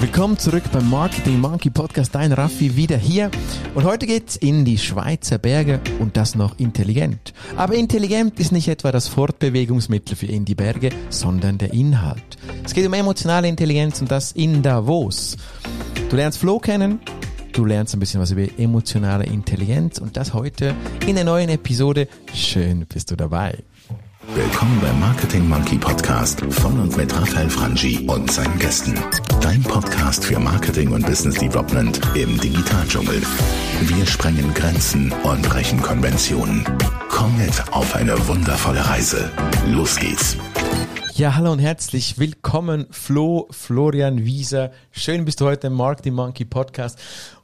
Willkommen zurück beim Marketing Monkey Podcast. Dein Raffi wieder hier. Und heute geht's in die Schweizer Berge und das noch intelligent. Aber intelligent ist nicht etwa das Fortbewegungsmittel für in die Berge, sondern der Inhalt. Es geht um emotionale Intelligenz und das in Davos. Du lernst Flo kennen, du lernst ein bisschen was über emotionale Intelligenz und das heute in der neuen Episode. Schön bist du dabei. Willkommen beim Marketing Monkey Podcast von und mit Raphael Frangi und seinen Gästen. Dein Podcast für Marketing und Business Development im Digitaldschungel. Wir sprengen Grenzen und brechen Konventionen. Komm mit auf eine wundervolle Reise. Los geht's. Ja, hallo und herzlich willkommen, Flo, Florian Wieser. Schön bist du heute im Marketing Monkey Podcast.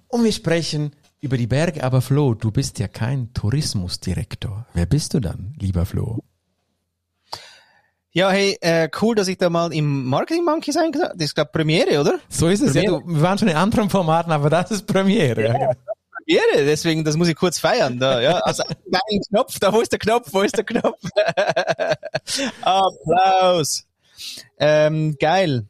Und wir sprechen über die Berge. Aber Flo, du bist ja kein Tourismusdirektor. Wer bist du dann, lieber Flo? Ja, hey, äh, cool, dass ich da mal im Marketing Monkey sein kann. Das ist, glaube Premiere, oder? So ist es. Premiere. Ja, du, wir waren schon in anderen Formaten, aber das ist Premiere. Ja, ja. Premiere, deswegen, das muss ich kurz feiern. Da, ja. Also, mein Knopf, da, wo ist der Knopf, wo ist der Knopf? Applaus. Ähm, geil,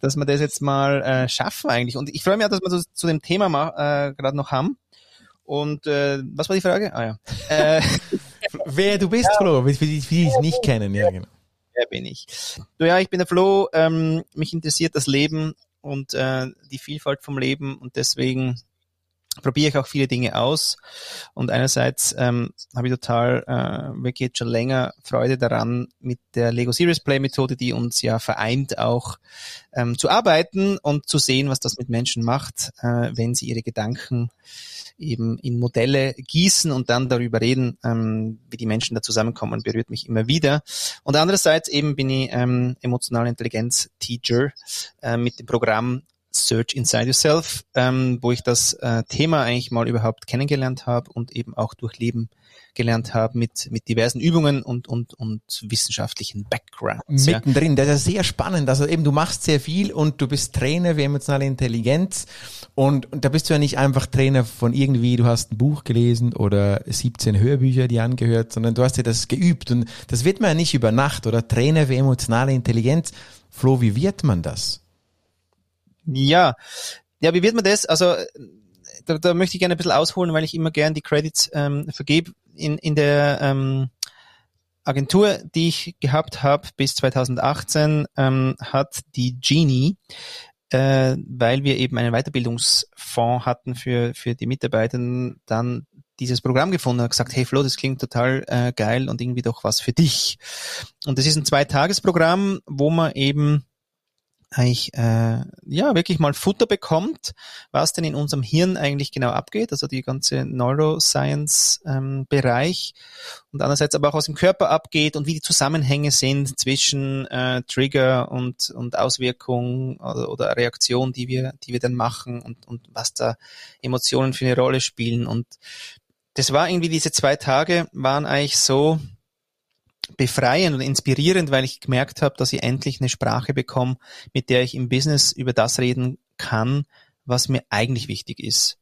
dass wir das jetzt mal äh, schaffen eigentlich. Und ich freue mich auch, dass wir so, zu dem Thema äh, gerade noch haben. Und äh, was war die Frage? Ah ja. Äh, Wer du bist. Flo, für die, die es nicht kennen, ja genau wer bin ich? So ja, ich bin der Flo, ähm, mich interessiert das Leben und äh, die Vielfalt vom Leben und deswegen probiere ich auch viele Dinge aus. Und einerseits ähm, habe ich total äh, wirklich jetzt schon länger Freude daran, mit der Lego Series Play Methode, die uns ja vereint, auch ähm, zu arbeiten und zu sehen, was das mit Menschen macht, äh, wenn sie ihre Gedanken eben in Modelle gießen und dann darüber reden, ähm, wie die Menschen da zusammenkommen, berührt mich immer wieder. Und andererseits eben bin ich ähm, emotionale Intelligenz Teacher äh, mit dem Programm Search Inside Yourself, ähm, wo ich das äh, Thema eigentlich mal überhaupt kennengelernt habe und eben auch durchleben gelernt habe mit, mit diversen Übungen und, und, und wissenschaftlichen Backgrounds. Mittendrin, das ist sehr spannend. Also eben, du machst sehr viel und du bist Trainer für emotionale Intelligenz und, und da bist du ja nicht einfach Trainer von irgendwie, du hast ein Buch gelesen oder 17 Hörbücher, die angehört, sondern du hast ja das geübt und das wird man ja nicht über Nacht oder Trainer für emotionale Intelligenz. Flo, wie wird man das? Ja, ja, wie wird man das? Also da, da möchte ich gerne ein bisschen ausholen, weil ich immer gern die Credits ähm, vergebe. In, in der ähm, Agentur, die ich gehabt habe bis 2018, ähm, hat die Genie, äh, weil wir eben einen Weiterbildungsfonds hatten für, für die Mitarbeiter, dann dieses Programm gefunden und gesagt, hey Flo, das klingt total äh, geil und irgendwie doch was für dich. Und das ist ein Zweitagesprogramm, wo man eben eigentlich äh, ja wirklich mal Futter bekommt, was denn in unserem Hirn eigentlich genau abgeht, also die ganze Neuroscience-Bereich ähm, und andererseits aber auch was im Körper abgeht und wie die Zusammenhänge sind zwischen äh, Trigger und und Auswirkung oder, oder Reaktion, die wir die wir dann machen und und was da Emotionen für eine Rolle spielen. Und das war irgendwie diese zwei Tage waren eigentlich so befreiend und inspirierend, weil ich gemerkt habe, dass ich endlich eine Sprache bekomme, mit der ich im Business über das reden kann, was mir eigentlich wichtig ist.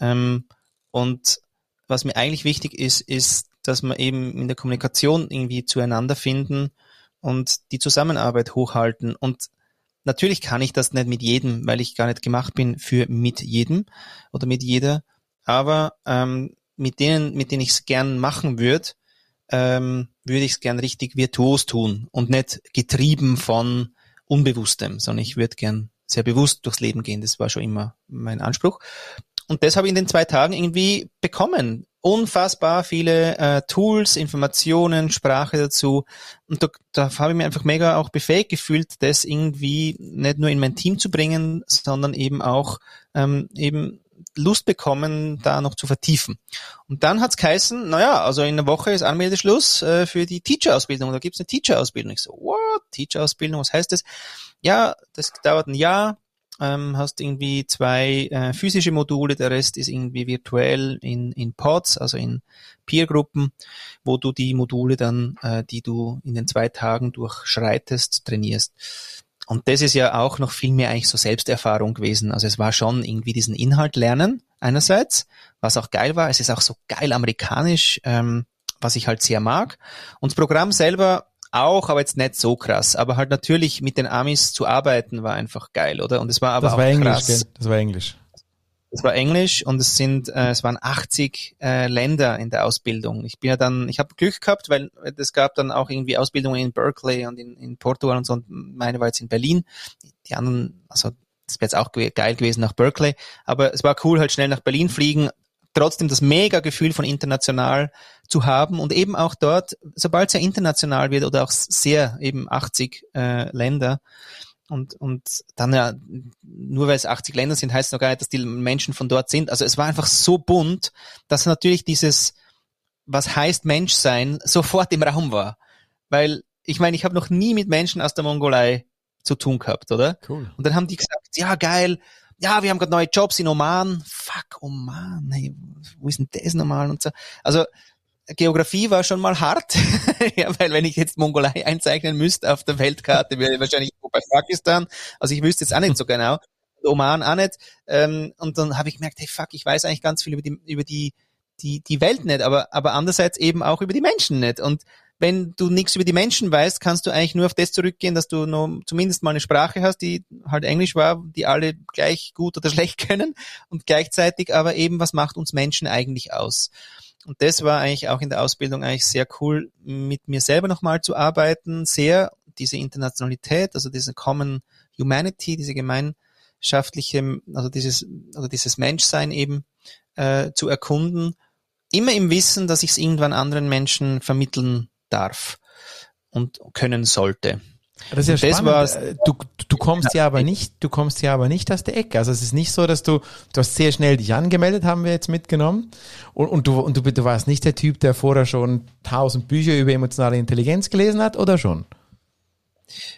Ähm, und was mir eigentlich wichtig ist, ist, dass wir eben in der Kommunikation irgendwie zueinander finden und die Zusammenarbeit hochhalten. Und natürlich kann ich das nicht mit jedem, weil ich gar nicht gemacht bin für mit jedem oder mit jeder. Aber ähm, mit denen, mit denen ich es gern machen würde, ähm, würde ich es gern richtig virtuos tun und nicht getrieben von Unbewusstem, sondern ich würde gern sehr bewusst durchs Leben gehen. Das war schon immer mein Anspruch. Und das habe ich in den zwei Tagen irgendwie bekommen. Unfassbar viele äh, Tools, Informationen, Sprache dazu. Und da, da habe ich mir einfach mega auch befähigt gefühlt, das irgendwie nicht nur in mein Team zu bringen, sondern eben auch ähm, eben Lust bekommen, da noch zu vertiefen. Und dann hat's geheißen, naja, also in einer Woche ist Anmeldeschluss äh, für die Teacher-Ausbildung. Da gibt's eine Teacher-Ausbildung. Ich so, what? Teacher-Ausbildung, was heißt das? Ja, das dauert ein Jahr, ähm, hast irgendwie zwei äh, physische Module, der Rest ist irgendwie virtuell in, in Pods, also in Peer-Gruppen, wo du die Module dann, äh, die du in den zwei Tagen durchschreitest, trainierst. Und das ist ja auch noch viel mehr eigentlich so Selbsterfahrung gewesen. Also es war schon irgendwie diesen Inhalt lernen einerseits, was auch geil war. Es ist auch so geil amerikanisch, ähm, was ich halt sehr mag. Und das Programm selber auch, aber jetzt nicht so krass. Aber halt natürlich mit den Amis zu arbeiten war einfach geil, oder? Und es war aber das auch war Englisch, krass. gell? Das war Englisch. Es war Englisch und es sind, äh, es waren 80 äh, Länder in der Ausbildung. Ich bin ja dann, ich habe Glück gehabt, weil es gab dann auch irgendwie Ausbildungen in Berkeley und in, in Portugal und so. Und meine war jetzt in Berlin. Die anderen, also das wäre jetzt auch ge- geil gewesen nach Berkeley. Aber es war cool, halt schnell nach Berlin fliegen. Trotzdem das mega Gefühl von international zu haben und eben auch dort, sobald es ja international wird oder auch sehr eben 80 äh, Länder, und, und dann ja, nur weil es 80 Länder sind, heißt noch gar nicht, dass die Menschen von dort sind. Also es war einfach so bunt, dass natürlich dieses, was heißt Menschsein, sofort im Raum war. Weil, ich meine, ich habe noch nie mit Menschen aus der Mongolei zu tun gehabt, oder? Cool. Und dann haben die gesagt, ja, geil, ja, wir haben gerade neue Jobs in Oman. Fuck, Oman, hey, wo ist denn das nochmal? Und so. Also, Geografie war schon mal hart, ja, weil wenn ich jetzt Mongolei einzeichnen müsste auf der Weltkarte, wäre ich wahrscheinlich bei Pakistan. Also ich wüsste jetzt auch nicht so genau. Oman auch nicht. Ähm, und dann habe ich gemerkt, hey fuck, ich weiß eigentlich ganz viel über die, über die, die, die Welt nicht, aber, aber andererseits eben auch über die Menschen nicht. Und wenn du nichts über die Menschen weißt, kannst du eigentlich nur auf das zurückgehen, dass du nur zumindest mal eine Sprache hast, die halt Englisch war, die alle gleich gut oder schlecht können und gleichzeitig aber eben, was macht uns Menschen eigentlich aus? Und das war eigentlich auch in der Ausbildung eigentlich sehr cool, mit mir selber nochmal zu arbeiten, sehr diese Internationalität, also diese Common Humanity, diese gemeinschaftliche, also dieses, also dieses Menschsein eben äh, zu erkunden, immer im Wissen, dass ich es irgendwann anderen Menschen vermitteln darf und können sollte. Das ist ja Das spannend. war's. Äh, Du, du kommst ja aber nicht, du kommst ja aber nicht aus der Ecke. Also es ist nicht so, dass du, du hast sehr schnell dich angemeldet, haben wir jetzt mitgenommen. Und, und du, und du, du warst nicht der Typ, der vorher schon tausend Bücher über emotionale Intelligenz gelesen hat, oder schon?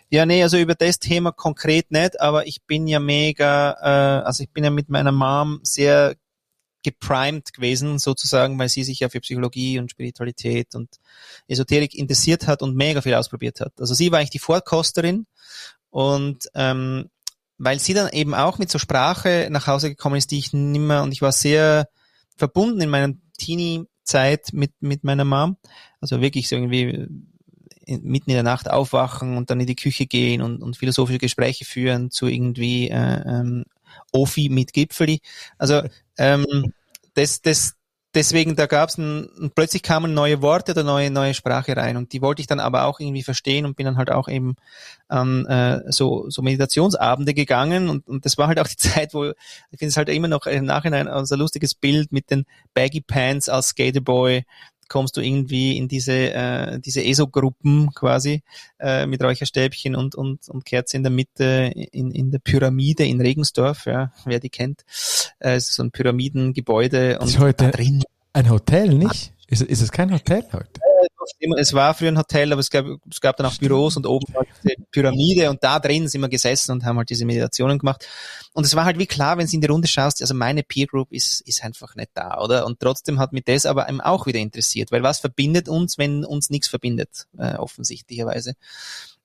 Ja, nee, also über das Thema konkret nicht, aber ich bin ja mega, äh, also ich bin ja mit meiner Mom sehr geprimed gewesen, sozusagen, weil sie sich ja für Psychologie und Spiritualität und Esoterik interessiert hat und mega viel ausprobiert hat. Also sie war eigentlich die Vorkosterin und ähm, weil sie dann eben auch mit so Sprache nach Hause gekommen ist, die ich nimmer und ich war sehr verbunden in meiner Teenie-Zeit mit, mit meiner Mom. Also wirklich so irgendwie in, mitten in der Nacht aufwachen und dann in die Küche gehen und, und philosophische Gespräche führen zu irgendwie äh, ähm, Ofi mit Gipfeli. Also ähm, das, das, deswegen, da gab es ein, plötzlich kamen neue Worte oder neue, neue Sprache rein. Und die wollte ich dann aber auch irgendwie verstehen und bin dann halt auch eben an äh, so, so Meditationsabende gegangen. Und, und das war halt auch die Zeit, wo ich finde es halt immer noch im Nachhinein ein so lustiges Bild mit den Baggy Pants als Skaterboy kommst du irgendwie in diese äh, diese ESO-Gruppen quasi äh, mit Räucherstäbchen und und und Kerze in der Mitte in in der Pyramide in Regensdorf, ja, wer die kennt, äh, es ist so ein Pyramidengebäude Das ist und heute da drin ein Hotel, nicht? Ist, ist es kein Hotel heute? Es war früher ein Hotel, aber es gab, es gab dann auch Büros und oben war diese Pyramide und da drin sind wir gesessen und haben halt diese Meditationen gemacht. Und es war halt wie klar, wenn du in die Runde schaust, also meine Peer Group ist, ist einfach nicht da, oder? Und trotzdem hat mich das aber einem auch wieder interessiert, weil was verbindet uns, wenn uns nichts verbindet, äh, offensichtlicherweise.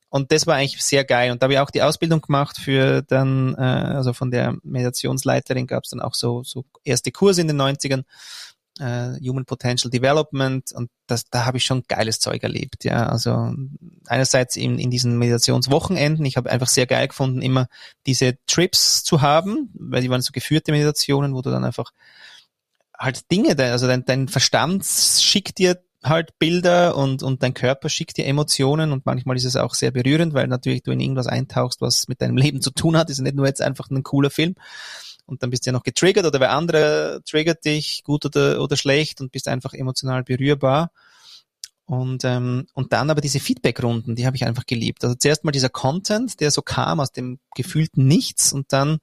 Und das war eigentlich sehr geil. Und da habe ich auch die Ausbildung gemacht für dann, äh, also von der Meditationsleiterin gab es dann auch so, so erste Kurse in den 90ern äh, Human Potential Development und das, da habe ich schon geiles Zeug erlebt. Ja, also einerseits in, in diesen Meditationswochenenden, ich habe einfach sehr geil gefunden, immer diese Trips zu haben, weil die waren so geführte Meditationen, wo du dann einfach halt Dinge, also dein, dein Verstand schickt dir halt Bilder und, und dein Körper schickt dir Emotionen und manchmal ist es auch sehr berührend, weil natürlich du in irgendwas eintauchst, was mit deinem Leben zu tun hat. ist nicht nur jetzt einfach ein cooler Film und dann bist du ja noch getriggert oder wer andere triggert dich, gut oder, oder schlecht und bist einfach emotional berührbar. Und, ähm, und dann aber diese Feedback-Runden, die habe ich einfach geliebt. Also zuerst mal dieser Content, der so kam aus dem gefühlten Nichts und dann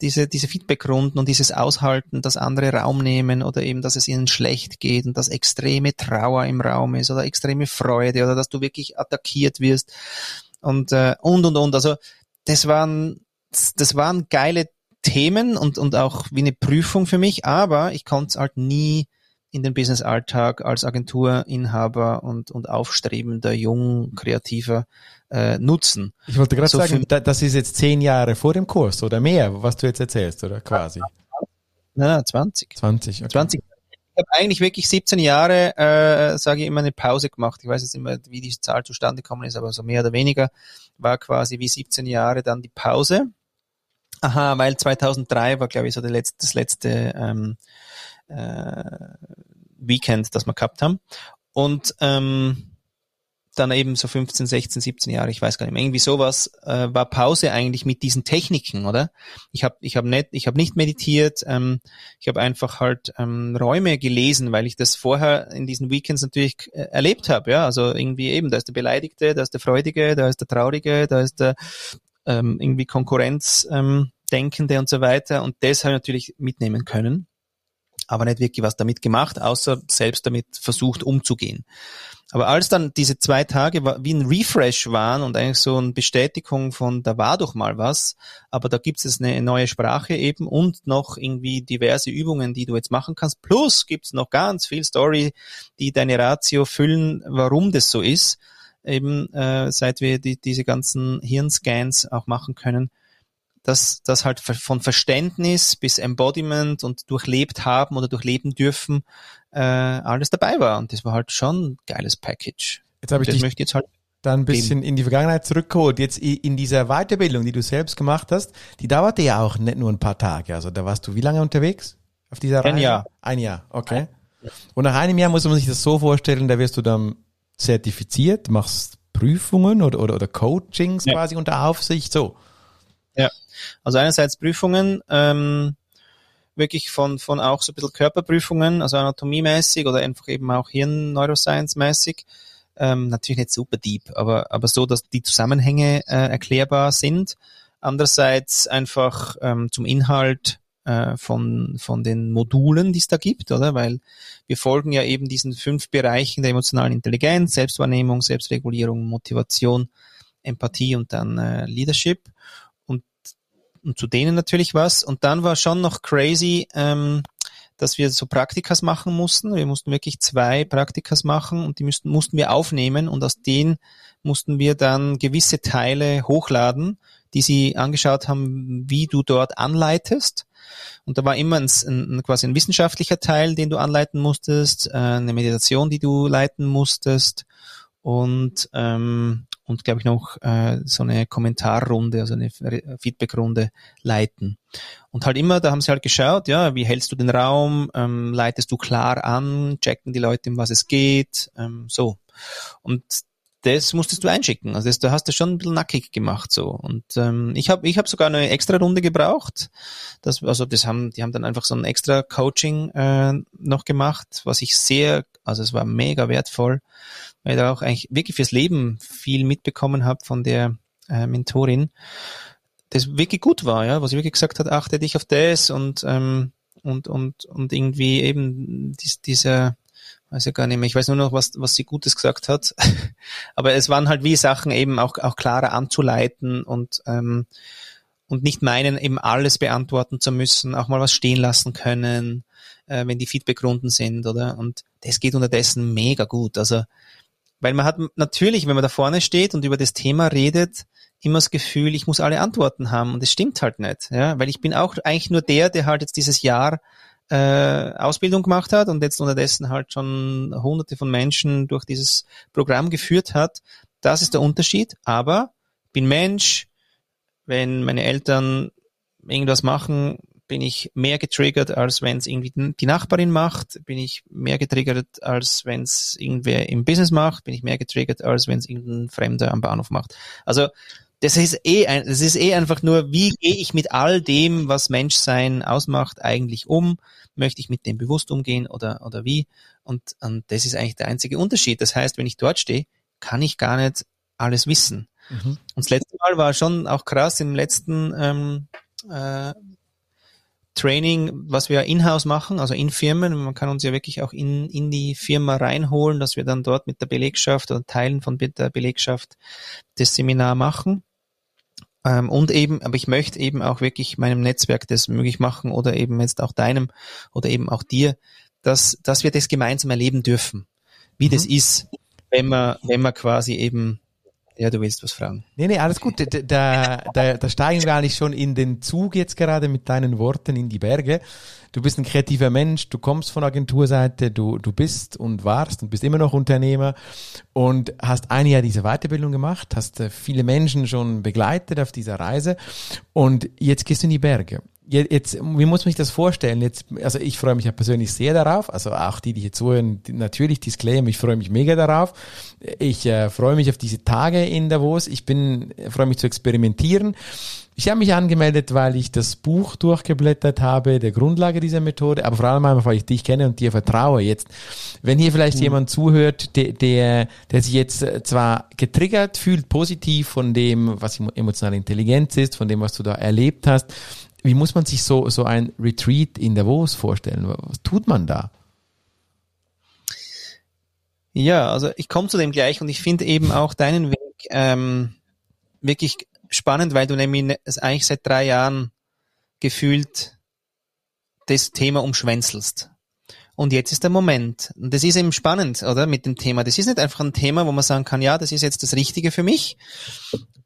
diese, diese Feedback-Runden und dieses Aushalten, dass andere Raum nehmen oder eben, dass es ihnen schlecht geht und dass extreme Trauer im Raum ist oder extreme Freude oder dass du wirklich attackiert wirst und, äh, und, und, und. Also das waren, das waren geile Themen und, und auch wie eine Prüfung für mich, aber ich konnte es halt nie in den Business-Alltag als Agenturinhaber und, und aufstrebender, jung, kreativer äh, nutzen. Ich wollte gerade So sagen, da, das ist jetzt zehn Jahre vor dem Kurs oder mehr, was du jetzt erzählst, oder quasi? Na, na, 20. 20. Okay. 20. ich habe eigentlich wirklich 17 Jahre, äh, sage ich immer, eine Pause gemacht. Ich weiß jetzt immer, wie die Zahl zustande gekommen ist, aber so mehr oder weniger war quasi wie 17 Jahre dann die Pause. Aha, weil 2003 war, glaube ich, so letzte, das letzte ähm, äh, Weekend, das wir gehabt haben. Und ähm, dann eben so 15, 16, 17 Jahre, ich weiß gar nicht mehr, irgendwie sowas, äh, war Pause eigentlich mit diesen Techniken, oder? Ich habe ich hab nicht, ich habe nicht meditiert, ähm, ich habe einfach halt ähm, Räume gelesen, weil ich das vorher in diesen Weekends natürlich äh, erlebt habe, ja, also irgendwie eben, da ist der Beleidigte, da ist der Freudige, da ist der Traurige, da ist der ähm, irgendwie Konkurrenz ähm, Denkende und so weiter und das habe ich natürlich mitnehmen können aber nicht wirklich was damit gemacht, außer selbst damit versucht umzugehen. Aber als dann diese zwei Tage wie ein Refresh waren und eigentlich so eine Bestätigung von, da war doch mal was, aber da gibt es eine neue Sprache eben und noch irgendwie diverse Übungen, die du jetzt machen kannst. Plus gibt es noch ganz viel Story, die deine Ratio füllen, warum das so ist. Eben äh, seit wir die, diese ganzen Hirnscans auch machen können dass das halt von Verständnis bis Embodiment und durchlebt haben oder durchleben dürfen äh, alles dabei war. Und das war halt schon ein geiles Package. Jetzt habe ich das dich möchte jetzt halt dann ein bisschen geben. in die Vergangenheit zurückgeholt. Jetzt in dieser Weiterbildung, die du selbst gemacht hast, die dauerte ja auch nicht nur ein paar Tage. Also da warst du wie lange unterwegs auf dieser Reise? Ein Jahr. Ein Jahr, okay. Und nach einem Jahr muss man sich das so vorstellen, da wirst du dann zertifiziert, machst Prüfungen oder, oder, oder Coachings ja. quasi unter Aufsicht, so. Ja, also einerseits Prüfungen, ähm, wirklich von, von auch so ein bisschen Körperprüfungen, also anatomiemäßig oder einfach eben auch Hirn-Neuroscience-mäßig. Ähm, natürlich nicht super deep, aber, aber so, dass die Zusammenhänge äh, erklärbar sind. Andererseits einfach ähm, zum Inhalt äh, von, von den Modulen, die es da gibt, oder? Weil wir folgen ja eben diesen fünf Bereichen der emotionalen Intelligenz, Selbstwahrnehmung, Selbstregulierung, Motivation, Empathie und dann äh, Leadership und zu denen natürlich was. Und dann war schon noch crazy, ähm, dass wir so Praktikas machen mussten. Wir mussten wirklich zwei Praktikas machen und die müssten, mussten wir aufnehmen und aus denen mussten wir dann gewisse Teile hochladen, die sie angeschaut haben, wie du dort anleitest. Und da war immer ein, ein, quasi ein wissenschaftlicher Teil, den du anleiten musstest, äh, eine Meditation, die du leiten musstest und ähm, und glaube ich noch äh, so eine Kommentarrunde, also eine Feedbackrunde leiten. Und halt immer, da haben sie halt geschaut, ja, wie hältst du den Raum, ähm, leitest du klar an, checken die Leute, um was es geht, ähm, so. Und das musstest du einschicken. Also das, da hast du schon ein bisschen nackig gemacht so. Und ähm, ich habe ich hab sogar eine extra Runde gebraucht. Das, also das haben, die haben dann einfach so ein extra Coaching äh, noch gemacht, was ich sehr, also es war mega wertvoll, weil ich da auch eigentlich wirklich fürs Leben viel mitbekommen habe von der äh, Mentorin, das wirklich gut war, ja, was sie wirklich gesagt hat, achte dich auf das und ähm, und und und irgendwie eben dies, dieser weiß ja gar nicht mehr, ich weiß nur noch, was, was sie Gutes gesagt hat. Aber es waren halt wie Sachen eben auch, auch klarer anzuleiten und, ähm, und nicht meinen, eben alles beantworten zu müssen, auch mal was stehen lassen können, äh, wenn die Feedbackrunden sind, oder? Und das geht unterdessen mega gut. Also, weil man hat natürlich, wenn man da vorne steht und über das Thema redet, immer das Gefühl, ich muss alle Antworten haben und das stimmt halt nicht, ja, weil ich bin auch eigentlich nur der, der halt jetzt dieses Jahr äh, Ausbildung gemacht hat und jetzt unterdessen halt schon hunderte von Menschen durch dieses Programm geführt hat. Das ist der Unterschied. Aber bin Mensch, wenn meine Eltern irgendwas machen, bin ich mehr getriggert, als wenn es irgendwie die Nachbarin macht, bin ich mehr getriggert, als wenn es irgendwer im Business macht, bin ich mehr getriggert, als wenn es irgendein Fremder am Bahnhof macht. Also das ist eh ein, das ist eh einfach nur, wie gehe ich mit all dem, was Menschsein ausmacht, eigentlich um? Möchte ich mit dem bewusst umgehen oder, oder wie? Und, und das ist eigentlich der einzige Unterschied. Das heißt, wenn ich dort stehe, kann ich gar nicht alles wissen. Mhm. Und das letzte Mal war schon auch krass im letzten ähm, äh, Training, was wir in-house machen, also in Firmen. Man kann uns ja wirklich auch in, in die Firma reinholen, dass wir dann dort mit der Belegschaft oder Teilen von der Belegschaft das Seminar machen. Ähm, und eben, aber ich möchte eben auch wirklich meinem Netzwerk das möglich machen oder eben jetzt auch deinem oder eben auch dir, dass, dass wir das gemeinsam erleben dürfen, wie mhm. das ist, wenn man, wenn man quasi eben Ja, du willst was fragen. Nee, nee, alles gut. Da, da, da, steigen wir eigentlich schon in den Zug jetzt gerade mit deinen Worten in die Berge. Du bist ein kreativer Mensch, du kommst von Agenturseite, du, du bist und warst und bist immer noch Unternehmer und hast ein Jahr diese Weiterbildung gemacht, hast äh, viele Menschen schon begleitet auf dieser Reise und jetzt gehst du in die Berge jetzt, wie muss man sich das vorstellen? Jetzt, also ich freue mich ja persönlich sehr darauf, also auch die, die hier zuhören, natürlich Disclaimer, ich freue mich mega darauf. Ich äh, freue mich auf diese Tage in Davos. Ich bin, freue mich zu experimentieren. Ich habe mich angemeldet, weil ich das Buch durchgeblättert habe, der Grundlage dieser Methode, aber vor allem einfach, weil ich dich kenne und dir vertraue. Jetzt, wenn hier vielleicht mhm. jemand zuhört, der, der, der sich jetzt äh, zwar getriggert fühlt, positiv von dem, was emotionale Intelligenz ist, von dem, was du da erlebt hast, wie muss man sich so, so ein Retreat in Davos vorstellen? Was tut man da? Ja, also ich komme zu dem gleich und ich finde eben auch deinen Weg ähm, wirklich spannend, weil du nämlich ne, eigentlich seit drei Jahren gefühlt das Thema umschwänzelst. Und jetzt ist der Moment. Und das ist eben spannend, oder? Mit dem Thema. Das ist nicht einfach ein Thema, wo man sagen kann, ja, das ist jetzt das Richtige für mich.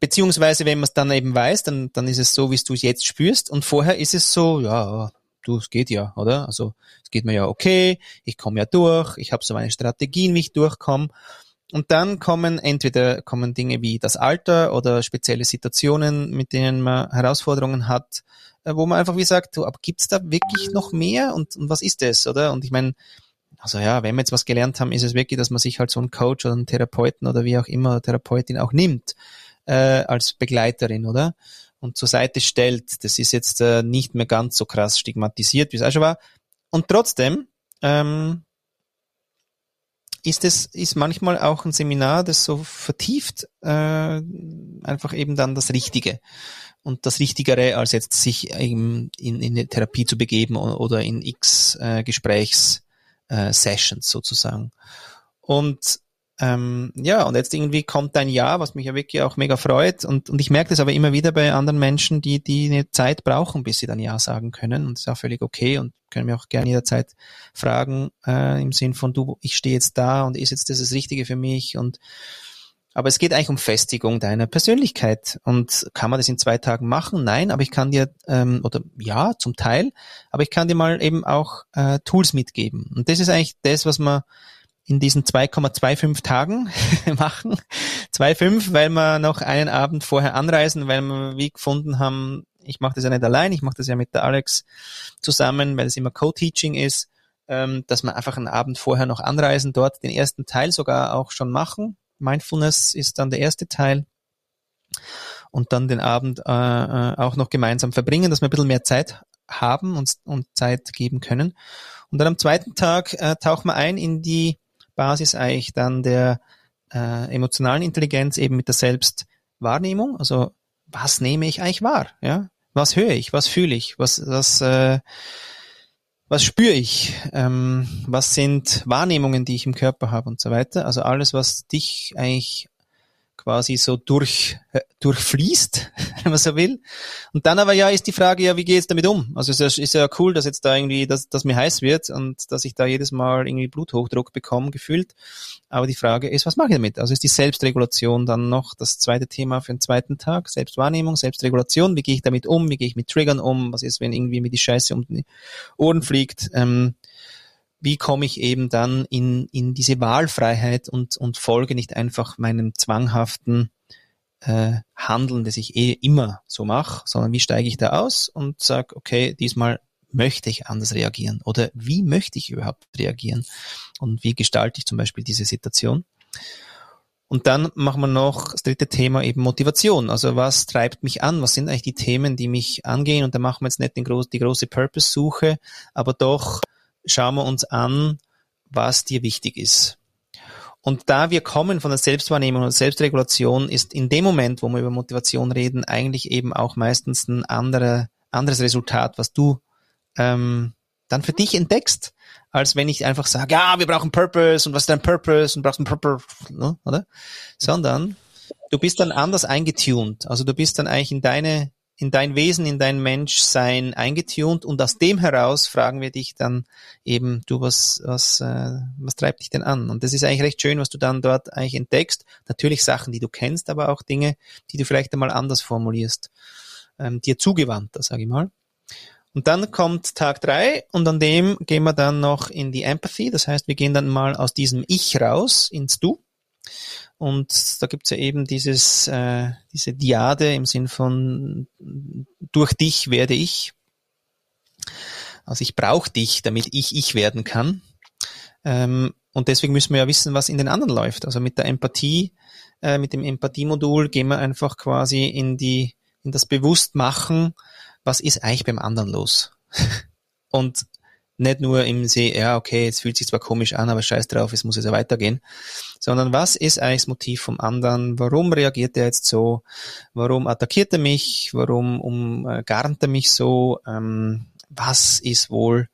Beziehungsweise, wenn man es dann eben weiß, dann, dann ist es so, wie du es jetzt spürst. Und vorher ist es so, ja, du, es geht ja, oder? Also es geht mir ja okay, ich komme ja durch, ich habe so meine Strategien, wie ich durchkomme. Und dann kommen entweder kommen Dinge wie das Alter oder spezielle Situationen, mit denen man Herausforderungen hat, wo man einfach wie sagt, du, aber gibt's da wirklich noch mehr und, und was ist das, oder? Und ich meine, also ja, wenn wir jetzt was gelernt haben, ist es wirklich, dass man sich halt so einen Coach oder einen Therapeuten oder wie auch immer Therapeutin auch nimmt äh, als Begleiterin, oder? Und zur Seite stellt. Das ist jetzt äh, nicht mehr ganz so krass stigmatisiert, wie es auch schon war. Und trotzdem ähm, ist es ist manchmal auch ein Seminar, das so vertieft äh, einfach eben dann das Richtige und das Richtigere, als jetzt sich in, in, in eine Therapie zu begeben oder in x äh, Gesprächs äh, Sessions sozusagen. Und ähm, ja, und jetzt irgendwie kommt ein Jahr, was mich ja wirklich auch mega freut. Und, und ich merke das aber immer wieder bei anderen Menschen, die, die eine Zeit brauchen, bis sie dann Ja sagen können. Und das ist auch völlig okay und können mir auch gerne jederzeit fragen, äh, im Sinn von du, ich stehe jetzt da und ist jetzt das das Richtige für mich? Und aber es geht eigentlich um Festigung deiner Persönlichkeit. Und kann man das in zwei Tagen machen? Nein, aber ich kann dir, ähm, oder ja, zum Teil, aber ich kann dir mal eben auch äh, Tools mitgeben. Und das ist eigentlich das, was man in diesen 2,25 Tagen machen. 2,5, weil wir noch einen Abend vorher anreisen, weil wir wie gefunden haben, ich mache das ja nicht allein, ich mache das ja mit der Alex zusammen, weil es immer Co-Teaching ist, ähm, dass wir einfach einen Abend vorher noch anreisen, dort den ersten Teil sogar auch schon machen. Mindfulness ist dann der erste Teil und dann den Abend äh, äh auch noch gemeinsam verbringen, dass wir ein bisschen mehr Zeit haben und, und Zeit geben können. Und dann am zweiten Tag äh, tauchen wir ein in die Basis eigentlich dann der äh, emotionalen Intelligenz eben mit der Selbstwahrnehmung. Also was nehme ich eigentlich wahr? Ja, was höre ich? Was fühle ich? Was was äh, was spüre ich? Ähm, was sind Wahrnehmungen, die ich im Körper habe und so weiter? Also alles, was dich eigentlich quasi so durch, äh, durchfließt, wenn man so will. Und dann aber ja ist die Frage, ja, wie geht's damit um? Also es ist, ist ja cool, dass jetzt da irgendwie, dass, dass mir heiß wird und dass ich da jedes Mal irgendwie Bluthochdruck bekomme, gefühlt. Aber die Frage ist, was mache ich damit? Also ist die Selbstregulation dann noch das zweite Thema für den zweiten Tag? Selbstwahrnehmung, Selbstregulation, wie gehe ich damit um? Wie gehe ich mit Triggern um? Was ist, wenn irgendwie mir die Scheiße um die Ohren fliegt? Ähm, wie komme ich eben dann in, in diese Wahlfreiheit und, und folge nicht einfach meinem zwanghaften äh, Handeln, das ich eh immer so mache, sondern wie steige ich da aus und sage, okay, diesmal möchte ich anders reagieren oder wie möchte ich überhaupt reagieren und wie gestalte ich zum Beispiel diese Situation. Und dann machen wir noch das dritte Thema eben Motivation. Also was treibt mich an? Was sind eigentlich die Themen, die mich angehen? Und da machen wir jetzt nicht den groß, die große Purpose-Suche, aber doch schauen wir uns an, was dir wichtig ist. Und da wir kommen von der Selbstwahrnehmung und Selbstregulation, ist in dem Moment, wo wir über Motivation reden, eigentlich eben auch meistens ein anderer, anderes Resultat, was du ähm, dann für dich entdeckst, als wenn ich einfach sage, ja, wir brauchen Purpose und was ist dein Purpose und brauchst ein Purpose, ne, oder? Sondern du bist dann anders eingetuned. Also du bist dann eigentlich in deine in dein Wesen, in dein Menschsein eingetunt und aus dem heraus fragen wir dich dann eben, du, was, was, äh, was treibt dich denn an? Und das ist eigentlich recht schön, was du dann dort eigentlich entdeckst. Natürlich Sachen, die du kennst, aber auch Dinge, die du vielleicht einmal anders formulierst, ähm, dir zugewandter, sage ich mal. Und dann kommt Tag drei und an dem gehen wir dann noch in die Empathy. Das heißt, wir gehen dann mal aus diesem Ich raus ins Du und da gibt's ja eben dieses, äh, diese Diade im Sinn von durch dich werde ich. Also ich brauche dich, damit ich ich werden kann. Ähm, und deswegen müssen wir ja wissen, was in den anderen läuft. Also mit der Empathie, äh, mit dem Empathiemodul gehen wir einfach quasi in die, in das Bewusstmachen, was ist eigentlich beim anderen los? und nicht nur im See, ja, okay, jetzt fühlt sich zwar komisch an, aber scheiß drauf, es muss jetzt ja weitergehen, sondern was ist eigentlich das Motiv vom anderen? Warum reagiert er jetzt so? Warum attackiert er mich? Warum umgarnt er mich so? Ähm, was ist wohl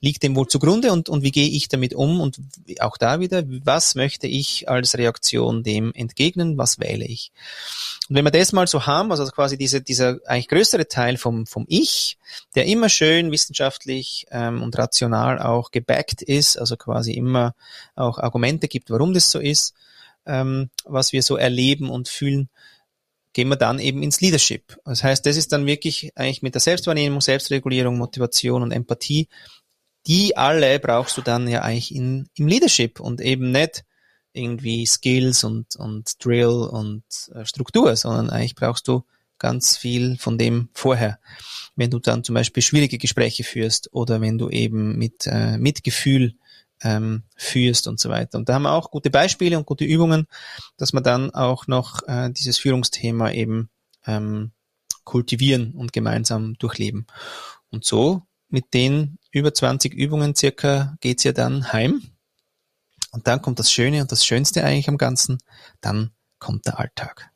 liegt dem wohl zugrunde und, und wie gehe ich damit um und auch da wieder, was möchte ich als Reaktion dem entgegnen, was wähle ich. Und wenn wir das mal so haben, also quasi diese, dieser eigentlich größere Teil vom, vom Ich, der immer schön wissenschaftlich ähm, und rational auch gebackt ist, also quasi immer auch Argumente gibt, warum das so ist, ähm, was wir so erleben und fühlen, gehen wir dann eben ins Leadership. Das heißt, das ist dann wirklich eigentlich mit der Selbstwahrnehmung, Selbstregulierung, Motivation und Empathie die alle brauchst du dann ja eigentlich in, im Leadership und eben nicht irgendwie Skills und, und Drill und äh, Struktur, sondern eigentlich brauchst du ganz viel von dem vorher. Wenn du dann zum Beispiel schwierige Gespräche führst oder wenn du eben mit äh, Mitgefühl ähm, führst und so weiter. Und da haben wir auch gute Beispiele und gute Übungen, dass man dann auch noch äh, dieses Führungsthema eben ähm, kultivieren und gemeinsam durchleben. Und so mit den über 20 Übungen circa geht's ja dann heim. Und dann kommt das Schöne und das Schönste eigentlich am Ganzen, dann kommt der Alltag.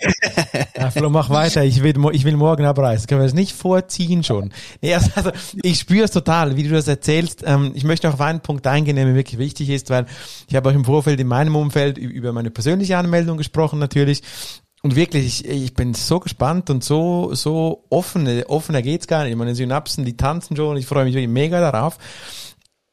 ja, Flo, mach weiter. Ich will, ich will morgen abreisen. Können wir das nicht vorziehen schon? Nee, also, also ich spüre es total, wie du das erzählst. Ähm, ich möchte auch auf einen Punkt eingehen, der mir wirklich wichtig ist, weil ich habe auch im Vorfeld in meinem Umfeld über meine persönliche Anmeldung gesprochen natürlich. Und wirklich, ich, ich bin so gespannt und so, so offen, offener geht's gar nicht. Meine Synapsen, die tanzen schon, ich freue mich mega darauf.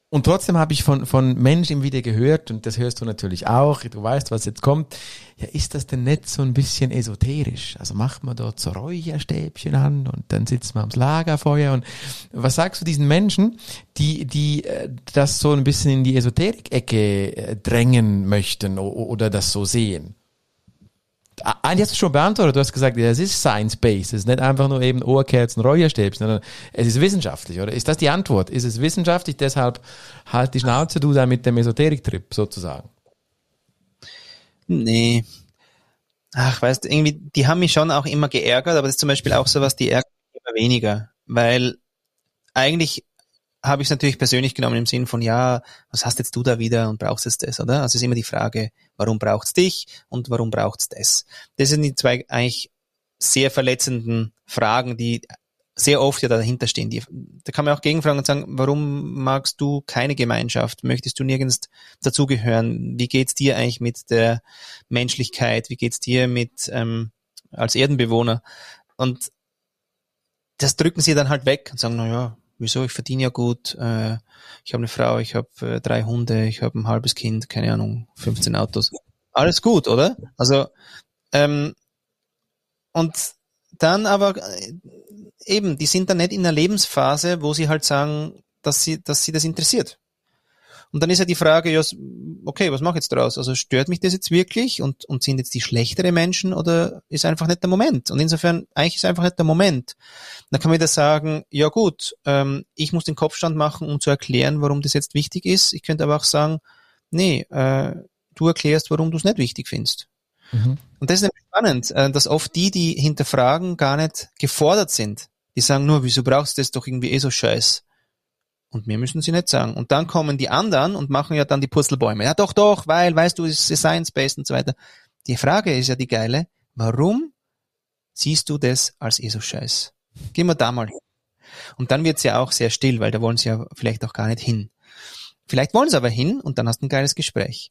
Und trotzdem habe ich von, von Menschen wieder gehört, und das hörst du natürlich auch, du weißt, was jetzt kommt. Ja, ist das denn nicht so ein bisschen esoterisch? Also macht man dort so Räucherstäbchen an und dann sitzt man ams Lagerfeuer und was sagst du diesen Menschen, die, die äh, das so ein bisschen in die Esoterik-Ecke äh, drängen möchten oder das so sehen? Eigentlich hast du schon beantwortet, du hast gesagt, es ist Science-Based, es ist nicht einfach nur eben Ohrkerzen, Räucherstäbchen, sondern es ist wissenschaftlich, oder? Ist das die Antwort? Ist es wissenschaftlich, deshalb halt die Schnauze du da mit dem Esoterik-Trip sozusagen? Nee. Ach, weißt du, irgendwie, die haben mich schon auch immer geärgert, aber das ist zum Beispiel auch so was, die ärgert immer weniger, weil eigentlich habe ich es natürlich persönlich genommen im Sinn von, ja, was hast jetzt du da wieder und brauchst jetzt das, oder? Also es ist immer die Frage, warum braucht's dich und warum braucht's das? Das sind die zwei eigentlich sehr verletzenden Fragen, die sehr oft ja dahinter stehen. Die, da kann man auch gegenfragen und sagen, warum magst du keine Gemeinschaft? Möchtest du nirgends dazugehören? Wie geht's dir eigentlich mit der Menschlichkeit? Wie geht's dir mit ähm, als Erdenbewohner? Und das drücken sie dann halt weg und sagen, na ja, wieso, ich verdiene ja gut, äh, ich habe eine Frau, ich habe äh, drei Hunde, ich habe ein halbes Kind, keine Ahnung, 15 Autos. Alles gut, oder? Also, ähm, und dann aber äh, eben, die sind dann nicht in einer Lebensphase, wo sie halt sagen, dass sie, dass sie das interessiert. Und dann ist ja die Frage, ja, okay, was mache ich jetzt draus? Also stört mich das jetzt wirklich und, und sind jetzt die schlechtere Menschen oder ist einfach nicht der Moment? Und insofern, eigentlich ist einfach nicht der Moment. Dann kann man wieder sagen, ja gut, ähm, ich muss den Kopfstand machen, um zu erklären, warum das jetzt wichtig ist. Ich könnte aber auch sagen, nee, äh, du erklärst, warum du es nicht wichtig findest. Mhm. Und das ist nämlich spannend, äh, dass oft die, die hinterfragen, gar nicht gefordert sind. Die sagen nur, wieso brauchst du das doch irgendwie eh so scheiß? Und mir müssen sie nicht sagen. Und dann kommen die anderen und machen ja dann die Purzelbäume. Ja, doch, doch, weil, weißt du, es ist Science-Based und so weiter. Die Frage ist ja die geile, warum siehst du das als ESO-Scheiß? Gehen wir da mal hin. Und dann wird's ja auch sehr still, weil da wollen sie ja vielleicht auch gar nicht hin. Vielleicht wollen sie aber hin und dann hast du ein geiles Gespräch.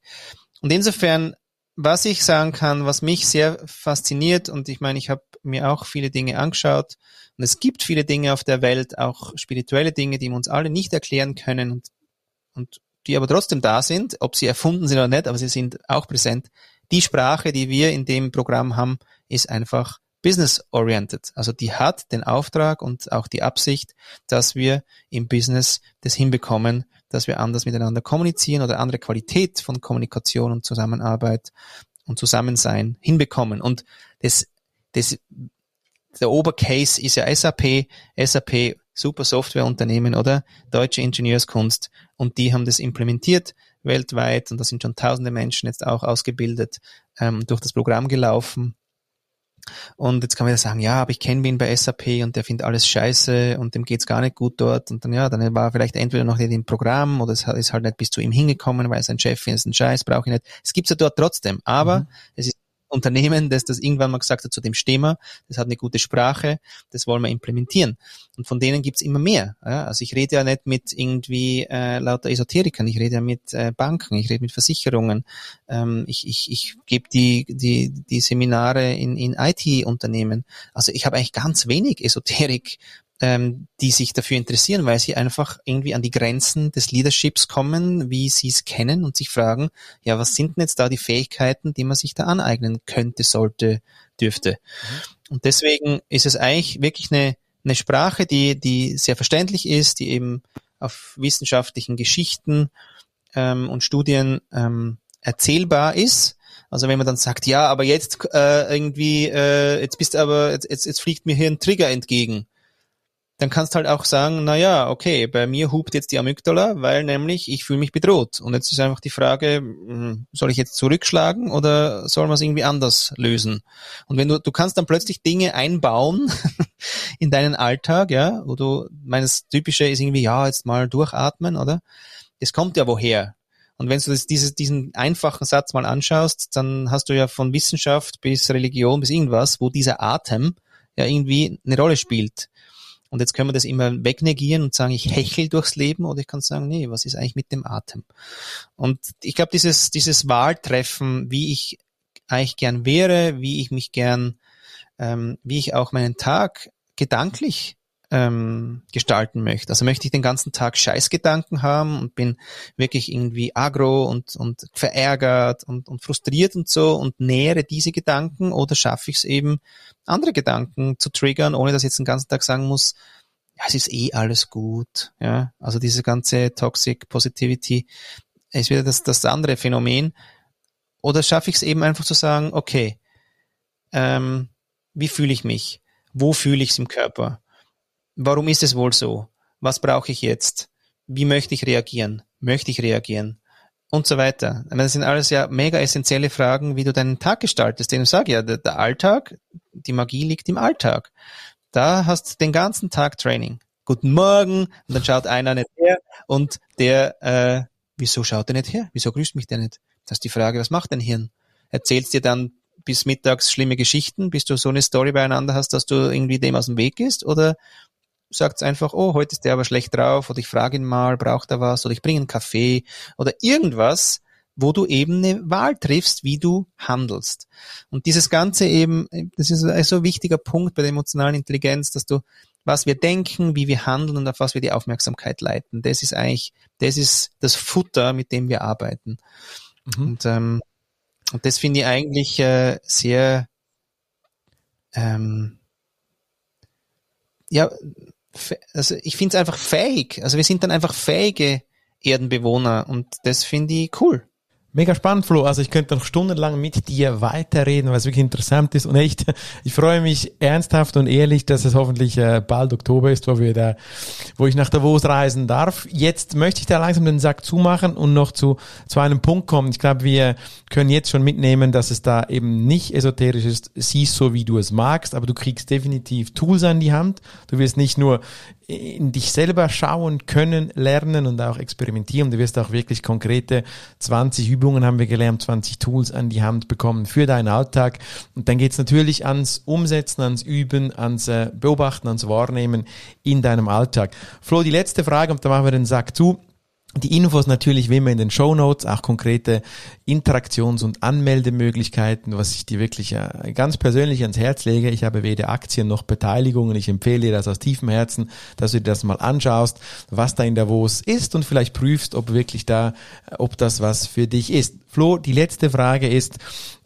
Und insofern was ich sagen kann, was mich sehr fasziniert, und ich meine, ich habe mir auch viele Dinge angeschaut, und es gibt viele Dinge auf der Welt, auch spirituelle Dinge, die wir uns alle nicht erklären können und, und die aber trotzdem da sind, ob sie erfunden sind oder nicht, aber sie sind auch präsent. Die Sprache, die wir in dem Programm haben, ist einfach business-oriented. Also die hat den Auftrag und auch die Absicht, dass wir im Business das hinbekommen, dass wir anders miteinander kommunizieren oder andere Qualität von Kommunikation und Zusammenarbeit und Zusammensein hinbekommen. Und das, das, der Obercase ist ja SAP, SAP super Softwareunternehmen, oder? Deutsche Ingenieurskunst. Und die haben das implementiert weltweit und da sind schon tausende Menschen jetzt auch ausgebildet, ähm, durch das Programm gelaufen. Und jetzt kann man ja sagen, ja, aber ich kenne ihn bei SAP und der findet alles scheiße und dem geht's gar nicht gut dort. Und dann, ja, dann war er vielleicht entweder noch nicht im Programm oder es ist halt nicht bis zu ihm hingekommen, weil sein Chef ist ein Scheiß, brauche ich nicht. Es gibt's ja dort trotzdem. Aber mhm. es ist Unternehmen, das das irgendwann mal gesagt hat, zu dem stehen wir, das hat eine gute Sprache, das wollen wir implementieren. Und von denen gibt's immer mehr. Ja? Also ich rede ja nicht mit irgendwie äh, lauter Esoterikern, ich rede ja mit äh, Banken, ich rede mit Versicherungen, ähm, ich, ich, ich gebe die, die, die Seminare in, in IT-Unternehmen. Also ich habe eigentlich ganz wenig Esoterik ähm, die sich dafür interessieren, weil sie einfach irgendwie an die Grenzen des Leaderships kommen, wie sie es kennen und sich fragen, ja, was sind denn jetzt da die Fähigkeiten, die man sich da aneignen könnte, sollte, dürfte. Mhm. Und deswegen ist es eigentlich wirklich eine, eine Sprache, die, die sehr verständlich ist, die eben auf wissenschaftlichen Geschichten ähm, und Studien ähm, erzählbar ist. Also wenn man dann sagt, ja, aber jetzt äh, irgendwie, äh, jetzt bist aber, jetzt, jetzt, jetzt fliegt mir hier ein Trigger entgegen dann kannst halt auch sagen, na ja, okay, bei mir hupt jetzt die Amygdala, weil nämlich ich fühle mich bedroht. Und jetzt ist einfach die Frage, hm, soll ich jetzt zurückschlagen oder soll man es irgendwie anders lösen? Und wenn du, du kannst dann plötzlich Dinge einbauen in deinen Alltag, ja, wo du, meines typische ist irgendwie, ja, jetzt mal durchatmen, oder? Es kommt ja woher. Und wenn du das, dieses, diesen einfachen Satz mal anschaust, dann hast du ja von Wissenschaft bis Religion bis irgendwas, wo dieser Atem ja irgendwie eine Rolle spielt. Und jetzt können wir das immer wegnegieren und sagen, ich hechel durchs Leben oder ich kann sagen, nee, was ist eigentlich mit dem Atem? Und ich glaube, dieses, dieses Wahltreffen, wie ich eigentlich gern wäre, wie ich mich gern, ähm, wie ich auch meinen Tag gedanklich ähm, gestalten möchte. Also möchte ich den ganzen Tag Scheißgedanken haben und bin wirklich irgendwie agro und, und verärgert und, und frustriert und so und nähere diese Gedanken oder schaffe ich es eben, andere Gedanken zu triggern, ohne dass ich jetzt den ganzen Tag sagen muss, ja, es ist eh alles gut. Ja, also diese ganze Toxic Positivity ist wieder das, das andere Phänomen. Oder schaffe ich es eben einfach zu sagen, okay, ähm, wie fühle ich mich? Wo fühle ich es im Körper? Warum ist es wohl so? Was brauche ich jetzt? Wie möchte ich reagieren? Möchte ich reagieren? Und so weiter. Das sind alles ja mega essentielle Fragen, wie du deinen Tag gestaltest. Denn ich sage ja, der, der Alltag, die Magie liegt im Alltag. Da hast du den ganzen Tag Training. Guten Morgen. Und dann schaut einer nicht her und der, äh, wieso schaut er nicht her? Wieso grüßt mich der nicht? Das ist die Frage, was macht dein Hirn? Erzählst dir dann bis mittags schlimme Geschichten, bis du so eine Story beieinander hast, dass du irgendwie dem aus dem Weg gehst? Oder sagt einfach, oh, heute ist der aber schlecht drauf oder ich frage ihn mal, braucht er was oder ich bringe einen Kaffee oder irgendwas, wo du eben eine Wahl triffst, wie du handelst. Und dieses Ganze eben, das ist ein so wichtiger Punkt bei der emotionalen Intelligenz, dass du, was wir denken, wie wir handeln und auf was wir die Aufmerksamkeit leiten, das ist eigentlich, das ist das Futter, mit dem wir arbeiten. Mhm. Und, ähm, und das finde ich eigentlich äh, sehr, ähm, ja, also ich finde es einfach fähig. Also wir sind dann einfach fähige Erdenbewohner und das finde ich cool. Mega spannend, Flo. Also ich könnte noch stundenlang mit dir weiterreden, weil es wirklich interessant ist. Und echt, ich freue mich ernsthaft und ehrlich, dass es hoffentlich äh, bald Oktober ist, wo wir da, wo ich nach Davos reisen darf. Jetzt möchte ich da langsam den Sack zumachen und noch zu, zu einem Punkt kommen. Ich glaube, wir können jetzt schon mitnehmen, dass es da eben nicht esoterisch ist, siehst so, wie du es magst, aber du kriegst definitiv Tools an die Hand. Du wirst nicht nur in dich selber schauen können, lernen und auch experimentieren. Du wirst auch wirklich konkrete 20 Übungen haben wir gelernt, 20 Tools an die Hand bekommen für deinen Alltag. Und dann geht's natürlich ans Umsetzen, ans Üben, ans äh, Beobachten, ans Wahrnehmen in deinem Alltag. Flo, die letzte Frage und dann machen wir den Sack zu. Die Infos natürlich wie immer in den Show Notes, auch konkrete Interaktions- und Anmeldemöglichkeiten, was ich dir wirklich äh, ganz persönlich ans Herz lege. Ich habe weder Aktien noch Beteiligungen. Ich empfehle dir das aus tiefem Herzen, dass du dir das mal anschaust, was da in Davos ist und vielleicht prüfst, ob wirklich da, ob das was für dich ist. Flo, die letzte Frage ist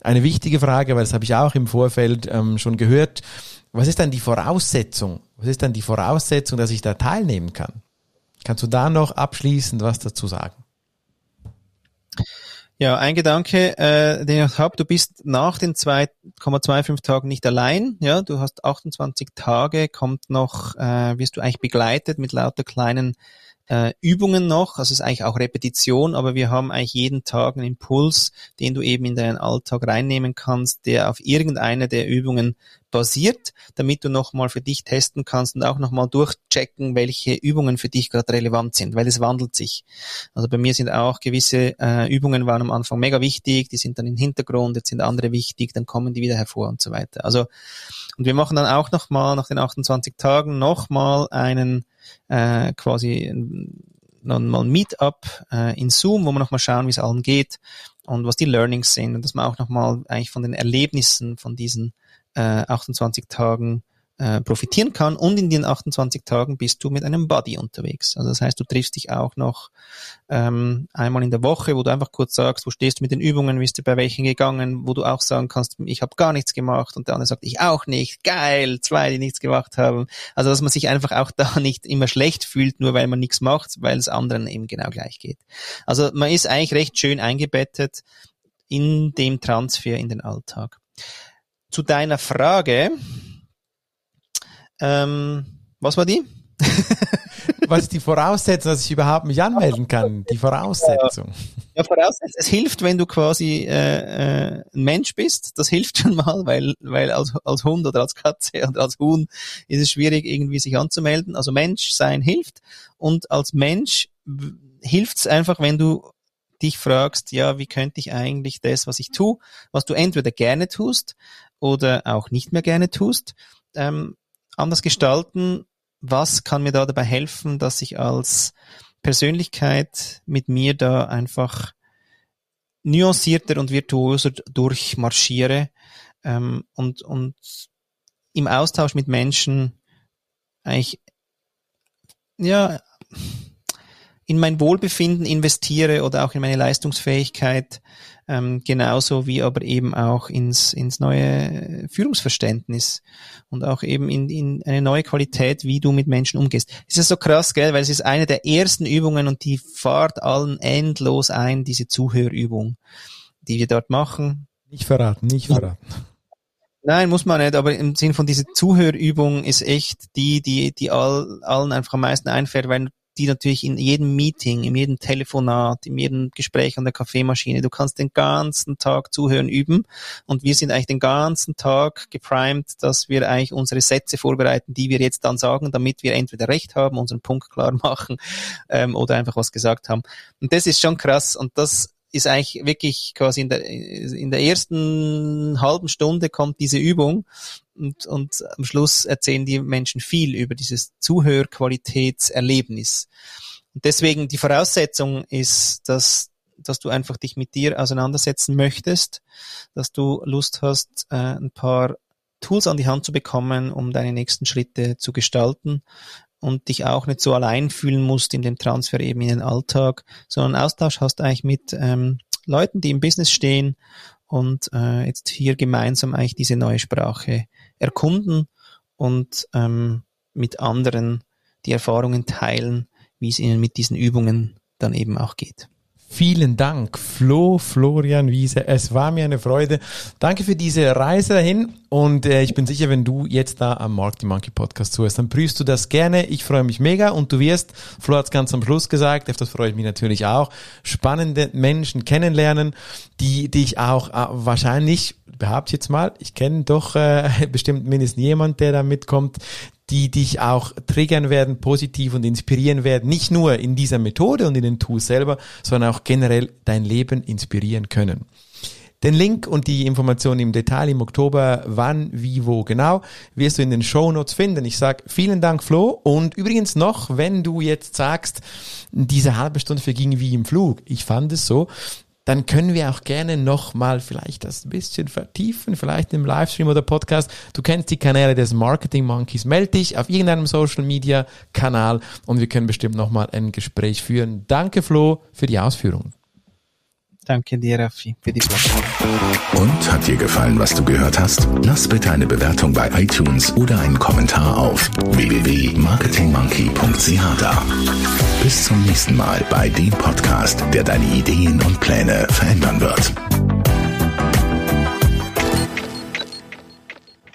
eine wichtige Frage, weil das habe ich auch im Vorfeld ähm, schon gehört. Was ist dann die Voraussetzung? Was ist dann die Voraussetzung, dass ich da teilnehmen kann? Kannst du da noch abschließend was dazu sagen? Ja, ein Gedanke, äh, den ich habe, du bist nach den 2,25 Tagen nicht allein. Ja, du hast 28 Tage, kommt noch, äh, wirst du eigentlich begleitet mit lauter kleinen äh, Übungen noch. Also es ist eigentlich auch Repetition, aber wir haben eigentlich jeden Tag einen Impuls, den du eben in deinen Alltag reinnehmen kannst, der auf irgendeine der Übungen basiert, damit du nochmal für dich testen kannst und auch nochmal durchchecken, welche Übungen für dich gerade relevant sind, weil es wandelt sich. Also bei mir sind auch gewisse äh, Übungen waren am Anfang mega wichtig, die sind dann im Hintergrund, jetzt sind andere wichtig, dann kommen die wieder hervor und so weiter. Also und wir machen dann auch nochmal nach den 28 Tagen nochmal einen äh, quasi nochmal ein Meetup äh, in Zoom, wo wir nochmal schauen, wie es allen geht und was die Learnings sind und dass man auch nochmal eigentlich von den Erlebnissen von diesen äh, 28 Tagen äh, profitieren kann. Und in den 28 Tagen bist du mit einem Buddy unterwegs. Also das heißt, du triffst dich auch noch ähm, einmal in der Woche, wo du einfach kurz sagst, wo stehst du mit den Übungen, bist du bei welchen gegangen, wo du auch sagen kannst, ich habe gar nichts gemacht und der andere sagt, ich auch nicht, geil, zwei, die nichts gemacht haben. Also dass man sich einfach auch da nicht immer schlecht fühlt, nur weil man nichts macht, weil es anderen eben genau gleich geht. Also man ist eigentlich recht schön eingebettet in dem Transfer in den Alltag. Zu deiner Frage, ähm, was war die? was ist die Voraussetzung, dass ich überhaupt mich anmelden kann? Die Voraussetzung. Ja, Voraussetzung. Es hilft, wenn du quasi äh, äh, ein Mensch bist. Das hilft schon mal, weil, weil als, als Hund oder als Katze oder als Huhn ist es schwierig, irgendwie sich anzumelden. Also Mensch sein hilft. Und als Mensch hilft es einfach, wenn du dich fragst, ja, wie könnte ich eigentlich das, was ich tue, was du entweder gerne tust oder auch nicht mehr gerne tust, ähm, anders gestalten. Was kann mir da dabei helfen, dass ich als Persönlichkeit mit mir da einfach nuancierter und virtuoser durchmarschiere ähm, und, und im Austausch mit Menschen eigentlich ja in mein Wohlbefinden investiere oder auch in meine Leistungsfähigkeit, ähm, genauso wie aber eben auch ins, ins neue Führungsverständnis und auch eben in, in eine neue Qualität, wie du mit Menschen umgehst. Es ist so krass, gell, weil es ist eine der ersten Übungen und die fahrt allen endlos ein, diese Zuhörübung, die wir dort machen. Nicht verraten, nicht verraten. Nein, muss man nicht, aber im Sinn von dieser Zuhörübung ist echt die, die, die all, allen einfach am meisten einfährt, weil die natürlich in jedem Meeting, in jedem Telefonat, in jedem Gespräch an der Kaffeemaschine, du kannst den ganzen Tag zuhören üben und wir sind eigentlich den ganzen Tag geprimed, dass wir eigentlich unsere Sätze vorbereiten, die wir jetzt dann sagen, damit wir entweder recht haben, unseren Punkt klar machen ähm, oder einfach was gesagt haben. Und das ist schon krass und das ist eigentlich wirklich quasi in der, in der ersten halben Stunde kommt diese Übung und, und am Schluss erzählen die Menschen viel über dieses Zuhörqualitätserlebnis. Und deswegen die Voraussetzung ist, dass, dass du einfach dich mit dir auseinandersetzen möchtest, dass du Lust hast, äh, ein paar Tools an die Hand zu bekommen, um deine nächsten Schritte zu gestalten und dich auch nicht so allein fühlen musst in dem Transfer eben in den Alltag, sondern Austausch hast eigentlich mit ähm, Leuten, die im Business stehen und äh, jetzt hier gemeinsam eigentlich diese neue Sprache erkunden und ähm, mit anderen die Erfahrungen teilen, wie es ihnen mit diesen Übungen dann eben auch geht. Vielen Dank, Flo, Florian Wiese. Es war mir eine Freude. Danke für diese Reise dahin. Und äh, ich bin sicher, wenn du jetzt da am Mark the Monkey Podcast zuhörst, dann prüfst du das gerne. Ich freue mich mega und du wirst, Flo hat es ganz am Schluss gesagt, auf das freue ich mich natürlich auch, spannende Menschen kennenlernen, die dich auch äh, wahrscheinlich, behaupte jetzt mal, ich kenne doch äh, bestimmt mindestens jemand, der da mitkommt, die dich auch triggern werden, positiv und inspirieren werden, nicht nur in dieser Methode und in den Tools selber, sondern auch generell dein Leben inspirieren können. Den Link und die Informationen im Detail im Oktober, wann, wie, wo genau, wirst du in den Show Notes finden. Ich sag vielen Dank, Flo. Und übrigens noch, wenn du jetzt sagst, diese halbe Stunde verging wie im Flug. Ich fand es so dann können wir auch gerne nochmal vielleicht das ein bisschen vertiefen, vielleicht im Livestream oder Podcast. Du kennst die Kanäle des Marketing Monkeys. Meld dich auf irgendeinem Social Media Kanal und wir können bestimmt nochmal ein Gespräch führen. Danke Flo für die Ausführungen. Danke dir, Raffi, für die Plattform. Und hat dir gefallen, was du gehört hast? Lass bitte eine Bewertung bei iTunes oder einen Kommentar auf www.marketingmonkey.ch da. Bis zum nächsten Mal bei dem Podcast, der deine Ideen und Pläne verändern wird.